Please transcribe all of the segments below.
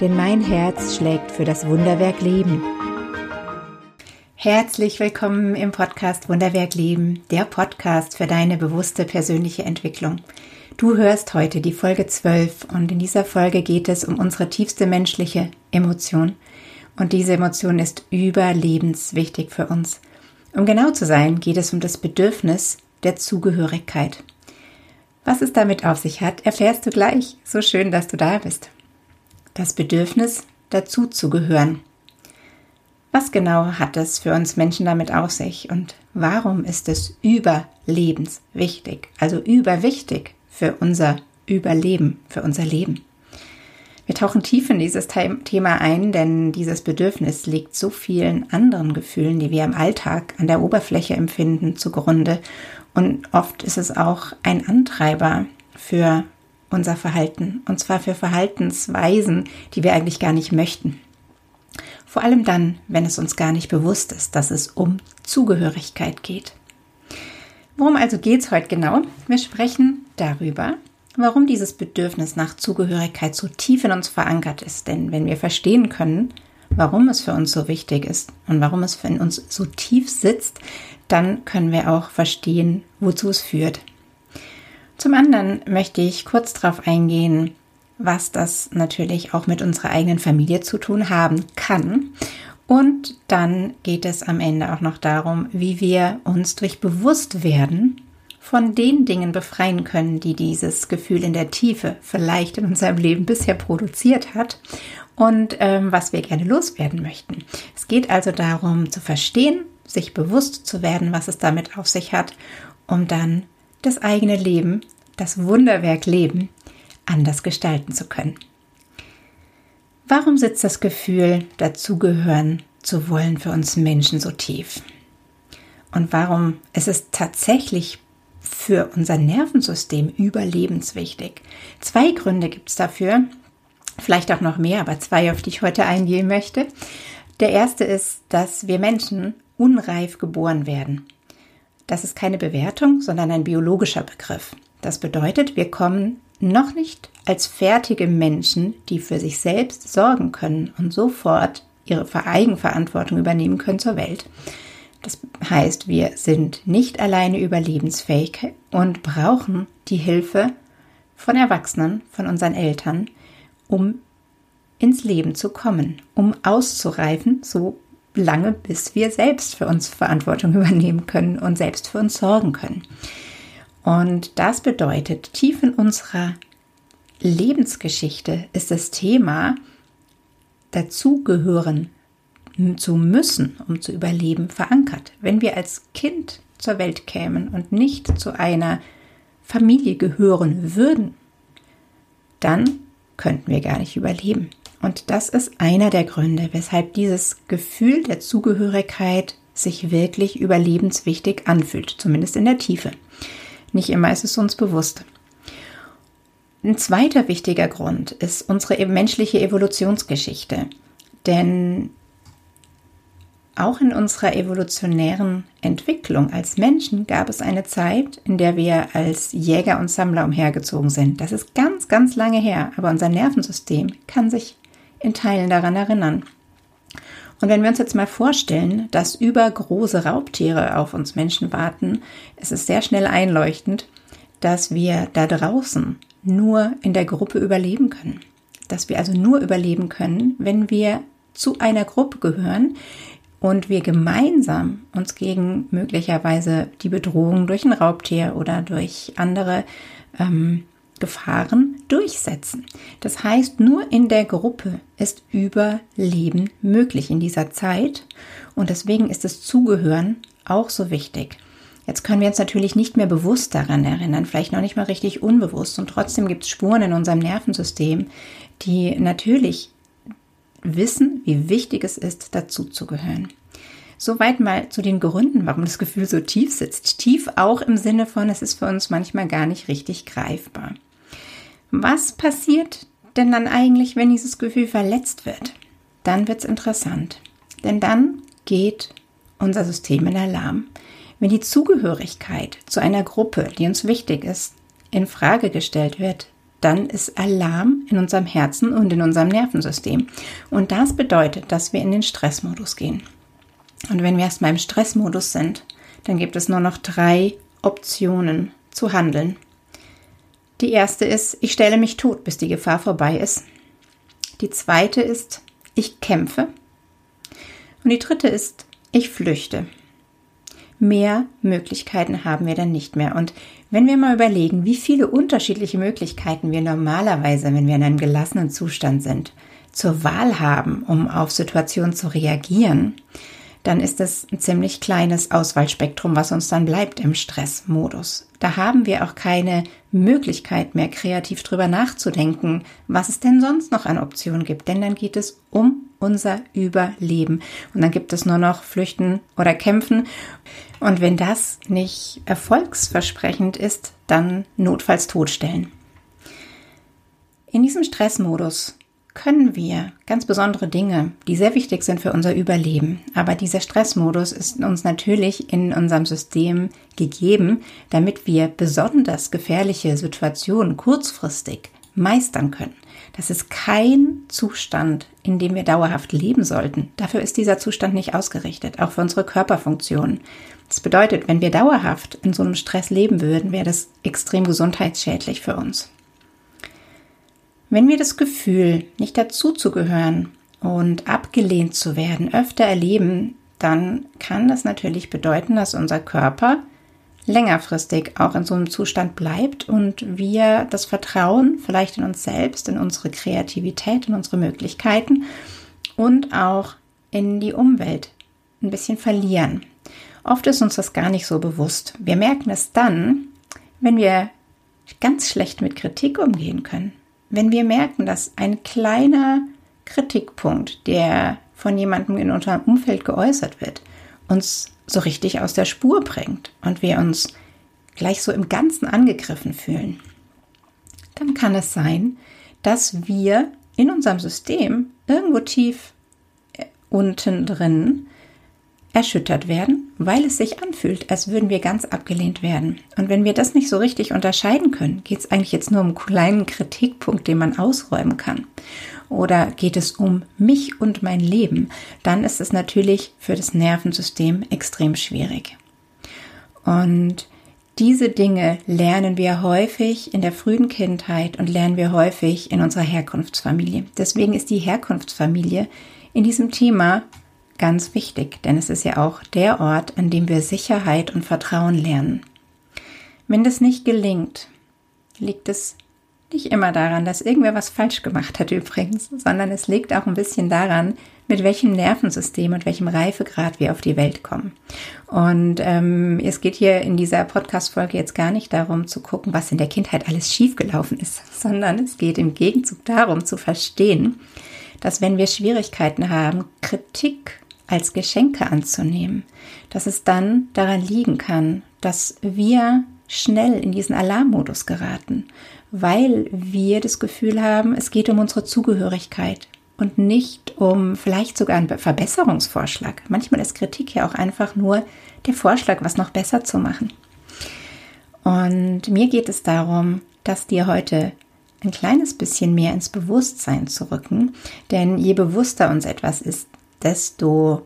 denn mein Herz schlägt für das Wunderwerk Leben. Herzlich willkommen im Podcast Wunderwerk Leben, der Podcast für deine bewusste persönliche Entwicklung. Du hörst heute die Folge 12 und in dieser Folge geht es um unsere tiefste menschliche Emotion. Und diese Emotion ist überlebenswichtig für uns. Um genau zu sein, geht es um das Bedürfnis der Zugehörigkeit. Was es damit auf sich hat, erfährst du gleich. So schön, dass du da bist das Bedürfnis, dazu zu gehören. Was genau hat es für uns Menschen damit auf sich und warum ist es überlebenswichtig, also überwichtig für unser Überleben, für unser Leben? Wir tauchen tief in dieses Thema ein, denn dieses Bedürfnis liegt so vielen anderen Gefühlen, die wir im Alltag an der Oberfläche empfinden, zugrunde. Und oft ist es auch ein Antreiber für unser Verhalten. Und zwar für Verhaltensweisen, die wir eigentlich gar nicht möchten. Vor allem dann, wenn es uns gar nicht bewusst ist, dass es um Zugehörigkeit geht. Worum also geht es heute genau? Wir sprechen darüber, warum dieses Bedürfnis nach Zugehörigkeit so tief in uns verankert ist. Denn wenn wir verstehen können, warum es für uns so wichtig ist und warum es in uns so tief sitzt, dann können wir auch verstehen, wozu es führt. Zum anderen möchte ich kurz darauf eingehen, was das natürlich auch mit unserer eigenen Familie zu tun haben kann. Und dann geht es am Ende auch noch darum, wie wir uns durch Bewusstwerden von den Dingen befreien können, die dieses Gefühl in der Tiefe vielleicht in unserem Leben bisher produziert hat und ähm, was wir gerne loswerden möchten. Es geht also darum zu verstehen, sich bewusst zu werden, was es damit auf sich hat, um dann das eigene Leben, das Wunderwerk Leben, anders gestalten zu können. Warum sitzt das Gefühl, dazugehören zu wollen für uns Menschen so tief? Und warum ist es tatsächlich für unser Nervensystem überlebenswichtig? Zwei Gründe gibt es dafür, vielleicht auch noch mehr, aber zwei, auf die ich heute eingehen möchte. Der erste ist, dass wir Menschen unreif geboren werden. Das ist keine Bewertung, sondern ein biologischer Begriff. Das bedeutet, wir kommen noch nicht als fertige Menschen, die für sich selbst sorgen können und sofort ihre Eigenverantwortung übernehmen können zur Welt. Das heißt, wir sind nicht alleine überlebensfähig und brauchen die Hilfe von Erwachsenen, von unseren Eltern, um ins Leben zu kommen, um auszureifen, so lange, bis wir selbst für uns Verantwortung übernehmen können und selbst für uns sorgen können. Und das bedeutet, tief in unserer Lebensgeschichte ist das Thema dazugehören zu müssen, um zu überleben, verankert. Wenn wir als Kind zur Welt kämen und nicht zu einer Familie gehören würden, dann könnten wir gar nicht überleben. Und das ist einer der Gründe, weshalb dieses Gefühl der Zugehörigkeit sich wirklich überlebenswichtig anfühlt, zumindest in der Tiefe. Nicht immer ist es uns bewusst. Ein zweiter wichtiger Grund ist unsere menschliche Evolutionsgeschichte. Denn auch in unserer evolutionären Entwicklung als Menschen gab es eine Zeit, in der wir als Jäger und Sammler umhergezogen sind. Das ist ganz, ganz lange her, aber unser Nervensystem kann sich in Teilen daran erinnern. Und wenn wir uns jetzt mal vorstellen, dass übergroße Raubtiere auf uns Menschen warten, ist es sehr schnell einleuchtend, dass wir da draußen nur in der Gruppe überleben können. Dass wir also nur überleben können, wenn wir zu einer Gruppe gehören und wir gemeinsam uns gegen möglicherweise die Bedrohung durch ein Raubtier oder durch andere ähm, Gefahren durchsetzen. Das heißt, nur in der Gruppe ist Überleben möglich in dieser Zeit und deswegen ist das Zugehören auch so wichtig. Jetzt können wir uns natürlich nicht mehr bewusst daran erinnern, vielleicht noch nicht mal richtig unbewusst und trotzdem gibt es Spuren in unserem Nervensystem, die natürlich wissen, wie wichtig es ist, dazuzugehören. Soweit mal zu den Gründen, warum das Gefühl so tief sitzt. Tief auch im Sinne von, es ist für uns manchmal gar nicht richtig greifbar. Was passiert denn dann eigentlich, wenn dieses Gefühl verletzt wird? Dann wird es interessant. Denn dann geht unser System in Alarm. Wenn die Zugehörigkeit zu einer Gruppe, die uns wichtig ist, in Frage gestellt wird, dann ist Alarm in unserem Herzen und in unserem Nervensystem. Und das bedeutet, dass wir in den Stressmodus gehen. Und wenn wir erstmal im Stressmodus sind, dann gibt es nur noch drei Optionen zu handeln. Die erste ist, ich stelle mich tot, bis die Gefahr vorbei ist. Die zweite ist, ich kämpfe. Und die dritte ist, ich flüchte. Mehr Möglichkeiten haben wir dann nicht mehr. Und wenn wir mal überlegen, wie viele unterschiedliche Möglichkeiten wir normalerweise, wenn wir in einem gelassenen Zustand sind, zur Wahl haben, um auf Situationen zu reagieren, dann ist es ein ziemlich kleines Auswahlspektrum, was uns dann bleibt im Stressmodus. Da haben wir auch keine Möglichkeit mehr, kreativ drüber nachzudenken, was es denn sonst noch an Optionen gibt. Denn dann geht es um unser Überleben. Und dann gibt es nur noch Flüchten oder Kämpfen. Und wenn das nicht erfolgsversprechend ist, dann notfalls totstellen. In diesem Stressmodus können wir ganz besondere Dinge, die sehr wichtig sind für unser Überleben. Aber dieser Stressmodus ist uns natürlich in unserem System gegeben, damit wir besonders gefährliche Situationen kurzfristig meistern können. Das ist kein Zustand, in dem wir dauerhaft leben sollten. Dafür ist dieser Zustand nicht ausgerichtet, auch für unsere Körperfunktionen. Das bedeutet, wenn wir dauerhaft in so einem Stress leben würden, wäre das extrem gesundheitsschädlich für uns. Wenn wir das Gefühl, nicht dazuzugehören und abgelehnt zu werden, öfter erleben, dann kann das natürlich bedeuten, dass unser Körper längerfristig auch in so einem Zustand bleibt und wir das Vertrauen vielleicht in uns selbst, in unsere Kreativität, in unsere Möglichkeiten und auch in die Umwelt ein bisschen verlieren. Oft ist uns das gar nicht so bewusst. Wir merken es dann, wenn wir ganz schlecht mit Kritik umgehen können wenn wir merken, dass ein kleiner Kritikpunkt, der von jemandem in unserem Umfeld geäußert wird, uns so richtig aus der Spur bringt und wir uns gleich so im Ganzen angegriffen fühlen, dann kann es sein, dass wir in unserem System irgendwo tief äh, unten drin erschüttert werden, weil es sich anfühlt, als würden wir ganz abgelehnt werden. Und wenn wir das nicht so richtig unterscheiden können, geht es eigentlich jetzt nur um einen kleinen Kritikpunkt, den man ausräumen kann. Oder geht es um mich und mein Leben, dann ist es natürlich für das Nervensystem extrem schwierig. Und diese Dinge lernen wir häufig in der frühen Kindheit und lernen wir häufig in unserer Herkunftsfamilie. Deswegen ist die Herkunftsfamilie in diesem Thema ganz wichtig, denn es ist ja auch der Ort, an dem wir Sicherheit und Vertrauen lernen. Wenn das nicht gelingt, liegt es nicht immer daran, dass irgendwer was falsch gemacht hat übrigens, sondern es liegt auch ein bisschen daran, mit welchem Nervensystem und welchem Reifegrad wir auf die Welt kommen. Und ähm, es geht hier in dieser Podcast-Folge jetzt gar nicht darum zu gucken, was in der Kindheit alles schiefgelaufen ist, sondern es geht im Gegenzug darum zu verstehen, dass wenn wir Schwierigkeiten haben, Kritik als Geschenke anzunehmen, dass es dann daran liegen kann, dass wir schnell in diesen Alarmmodus geraten, weil wir das Gefühl haben, es geht um unsere Zugehörigkeit und nicht um vielleicht sogar einen Verbesserungsvorschlag. Manchmal ist Kritik ja auch einfach nur der Vorschlag, was noch besser zu machen. Und mir geht es darum, dass dir heute ein kleines bisschen mehr ins Bewusstsein zu rücken, denn je bewusster uns etwas ist, desto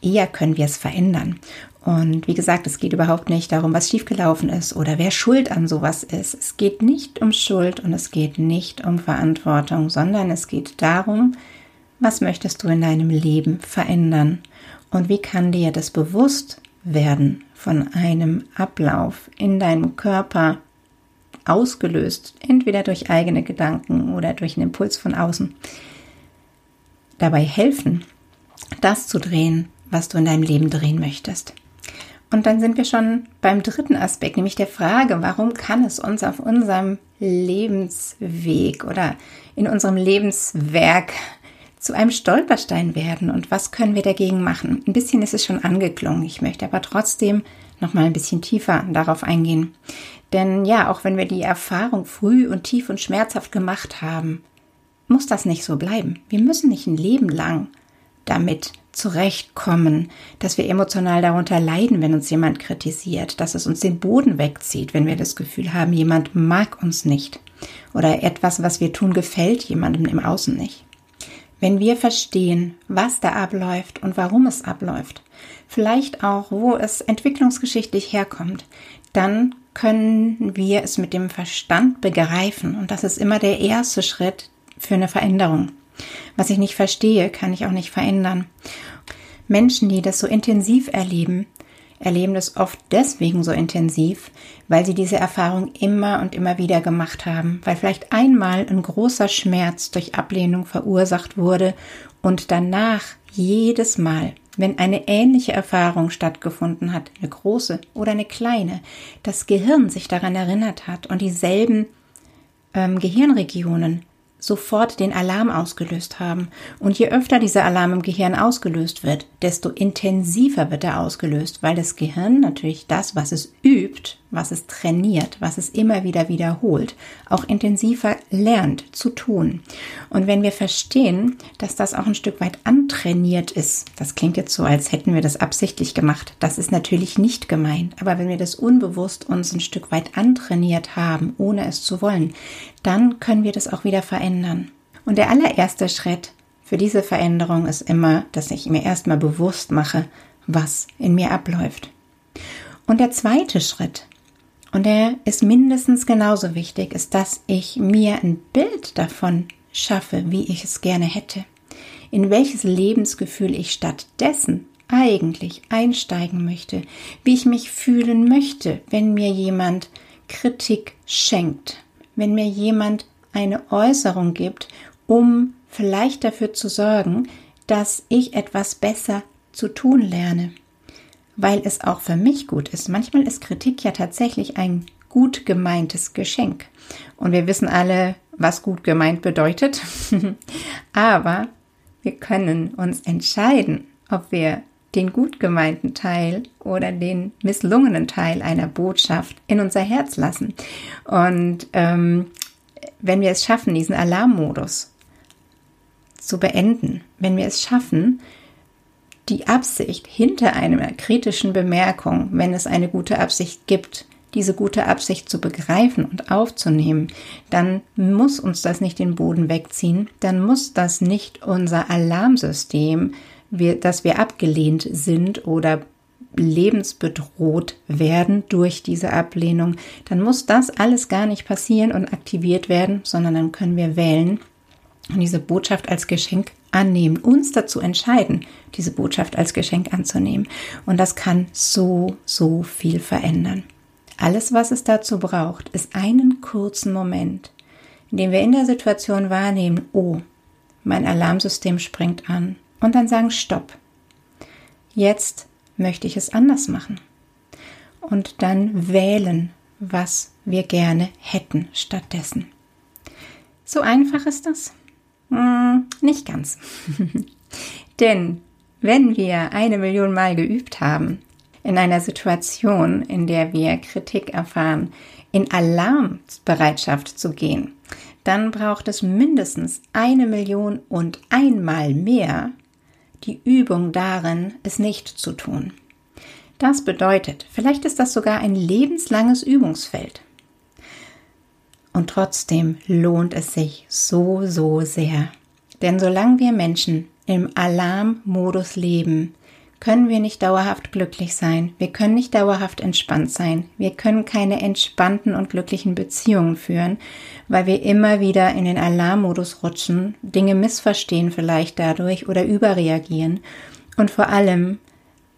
eher können wir es verändern. Und wie gesagt, es geht überhaupt nicht darum, was schiefgelaufen ist oder wer schuld an sowas ist. Es geht nicht um Schuld und es geht nicht um Verantwortung, sondern es geht darum, was möchtest du in deinem Leben verändern und wie kann dir das bewusst werden von einem Ablauf in deinem Körper ausgelöst, entweder durch eigene Gedanken oder durch einen Impuls von außen, dabei helfen, das zu drehen, was du in deinem Leben drehen möchtest. Und dann sind wir schon beim dritten Aspekt, nämlich der Frage, warum kann es uns auf unserem Lebensweg oder in unserem Lebenswerk zu einem Stolperstein werden und was können wir dagegen machen? Ein bisschen ist es schon angeklungen. Ich möchte aber trotzdem noch mal ein bisschen tiefer darauf eingehen. Denn ja, auch wenn wir die Erfahrung früh und tief und schmerzhaft gemacht haben, muss das nicht so bleiben. Wir müssen nicht ein Leben lang damit zurechtkommen, dass wir emotional darunter leiden, wenn uns jemand kritisiert, dass es uns den Boden wegzieht, wenn wir das Gefühl haben, jemand mag uns nicht oder etwas, was wir tun, gefällt jemandem im Außen nicht. Wenn wir verstehen, was da abläuft und warum es abläuft, vielleicht auch, wo es entwicklungsgeschichtlich herkommt, dann können wir es mit dem Verstand begreifen. Und das ist immer der erste Schritt für eine Veränderung. Was ich nicht verstehe, kann ich auch nicht verändern. Menschen, die das so intensiv erleben, erleben das oft deswegen so intensiv, weil sie diese Erfahrung immer und immer wieder gemacht haben, weil vielleicht einmal ein großer Schmerz durch Ablehnung verursacht wurde und danach jedes Mal, wenn eine ähnliche Erfahrung stattgefunden hat, eine große oder eine kleine, das Gehirn sich daran erinnert hat und dieselben ähm, Gehirnregionen sofort den Alarm ausgelöst haben. Und je öfter dieser Alarm im Gehirn ausgelöst wird, desto intensiver wird er ausgelöst, weil das Gehirn natürlich das, was es übt, was es trainiert, was es immer wieder wiederholt, auch intensiver lernt zu tun. Und wenn wir verstehen, dass das auch ein Stück weit antrainiert ist, das klingt jetzt so, als hätten wir das absichtlich gemacht. Das ist natürlich nicht gemeint. Aber wenn wir das unbewusst uns ein Stück weit antrainiert haben, ohne es zu wollen, dann können wir das auch wieder verändern. Und der allererste Schritt für diese Veränderung ist immer, dass ich mir erstmal bewusst mache, was in mir abläuft. Und der zweite Schritt und der ist mindestens genauso wichtig, ist, dass ich mir ein Bild davon schaffe, wie ich es gerne hätte. In welches Lebensgefühl ich stattdessen eigentlich einsteigen möchte, wie ich mich fühlen möchte, wenn mir jemand Kritik schenkt, wenn mir jemand eine Äußerung gibt, um vielleicht dafür zu sorgen, dass ich etwas besser zu tun lerne weil es auch für mich gut ist. Manchmal ist Kritik ja tatsächlich ein gut gemeintes Geschenk. Und wir wissen alle, was gut gemeint bedeutet. Aber wir können uns entscheiden, ob wir den gut gemeinten Teil oder den misslungenen Teil einer Botschaft in unser Herz lassen. Und ähm, wenn wir es schaffen, diesen Alarmmodus zu beenden, wenn wir es schaffen, die Absicht hinter einer kritischen Bemerkung, wenn es eine gute Absicht gibt, diese gute Absicht zu begreifen und aufzunehmen, dann muss uns das nicht den Boden wegziehen, dann muss das nicht unser Alarmsystem, dass wir abgelehnt sind oder lebensbedroht werden durch diese Ablehnung, dann muss das alles gar nicht passieren und aktiviert werden, sondern dann können wir wählen und diese Botschaft als Geschenk annehmen, uns dazu entscheiden, diese Botschaft als Geschenk anzunehmen. Und das kann so, so viel verändern. Alles, was es dazu braucht, ist einen kurzen Moment, in dem wir in der Situation wahrnehmen, oh, mein Alarmsystem springt an. Und dann sagen, stopp. Jetzt möchte ich es anders machen. Und dann wählen, was wir gerne hätten stattdessen. So einfach ist das. Hm, nicht ganz. Denn wenn wir eine Million Mal geübt haben, in einer Situation, in der wir Kritik erfahren, in Alarmbereitschaft zu gehen, dann braucht es mindestens eine Million und einmal mehr die Übung darin, es nicht zu tun. Das bedeutet, vielleicht ist das sogar ein lebenslanges Übungsfeld. Und trotzdem lohnt es sich so, so sehr. Denn solange wir Menschen im Alarmmodus leben, können wir nicht dauerhaft glücklich sein. Wir können nicht dauerhaft entspannt sein. Wir können keine entspannten und glücklichen Beziehungen führen, weil wir immer wieder in den Alarmmodus rutschen, Dinge missverstehen vielleicht dadurch oder überreagieren. Und vor allem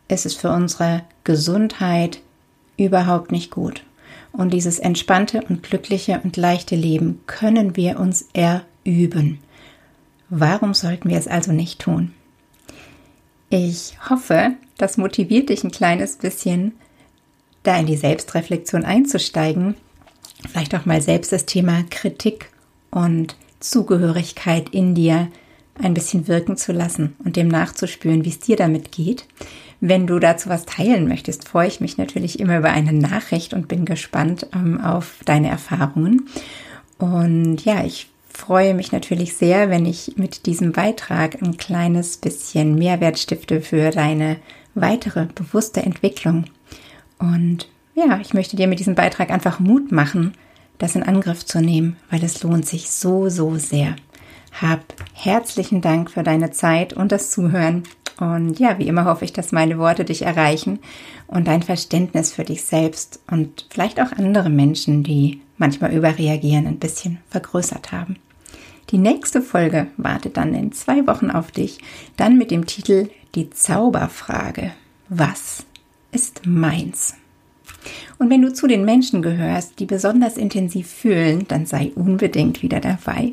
ist es für unsere Gesundheit überhaupt nicht gut. Und dieses entspannte und glückliche und leichte Leben können wir uns erüben. Warum sollten wir es also nicht tun? Ich hoffe, das motiviert dich ein kleines bisschen, da in die Selbstreflexion einzusteigen, vielleicht auch mal selbst das Thema Kritik und Zugehörigkeit in dir ein bisschen wirken zu lassen und dem nachzuspüren, wie es dir damit geht. Wenn du dazu was teilen möchtest, freue ich mich natürlich immer über eine Nachricht und bin gespannt ähm, auf deine Erfahrungen. Und ja, ich freue mich natürlich sehr, wenn ich mit diesem Beitrag ein kleines bisschen Mehrwert stifte für deine weitere bewusste Entwicklung. Und ja, ich möchte dir mit diesem Beitrag einfach Mut machen, das in Angriff zu nehmen, weil es lohnt sich so, so sehr. Hab herzlichen Dank für deine Zeit und das Zuhören. Und ja, wie immer hoffe ich, dass meine Worte dich erreichen und dein Verständnis für dich selbst und vielleicht auch andere Menschen, die manchmal überreagieren, ein bisschen vergrößert haben. Die nächste Folge wartet dann in zwei Wochen auf dich, dann mit dem Titel Die Zauberfrage. Was ist meins? Und wenn du zu den Menschen gehörst, die besonders intensiv fühlen, dann sei unbedingt wieder dabei.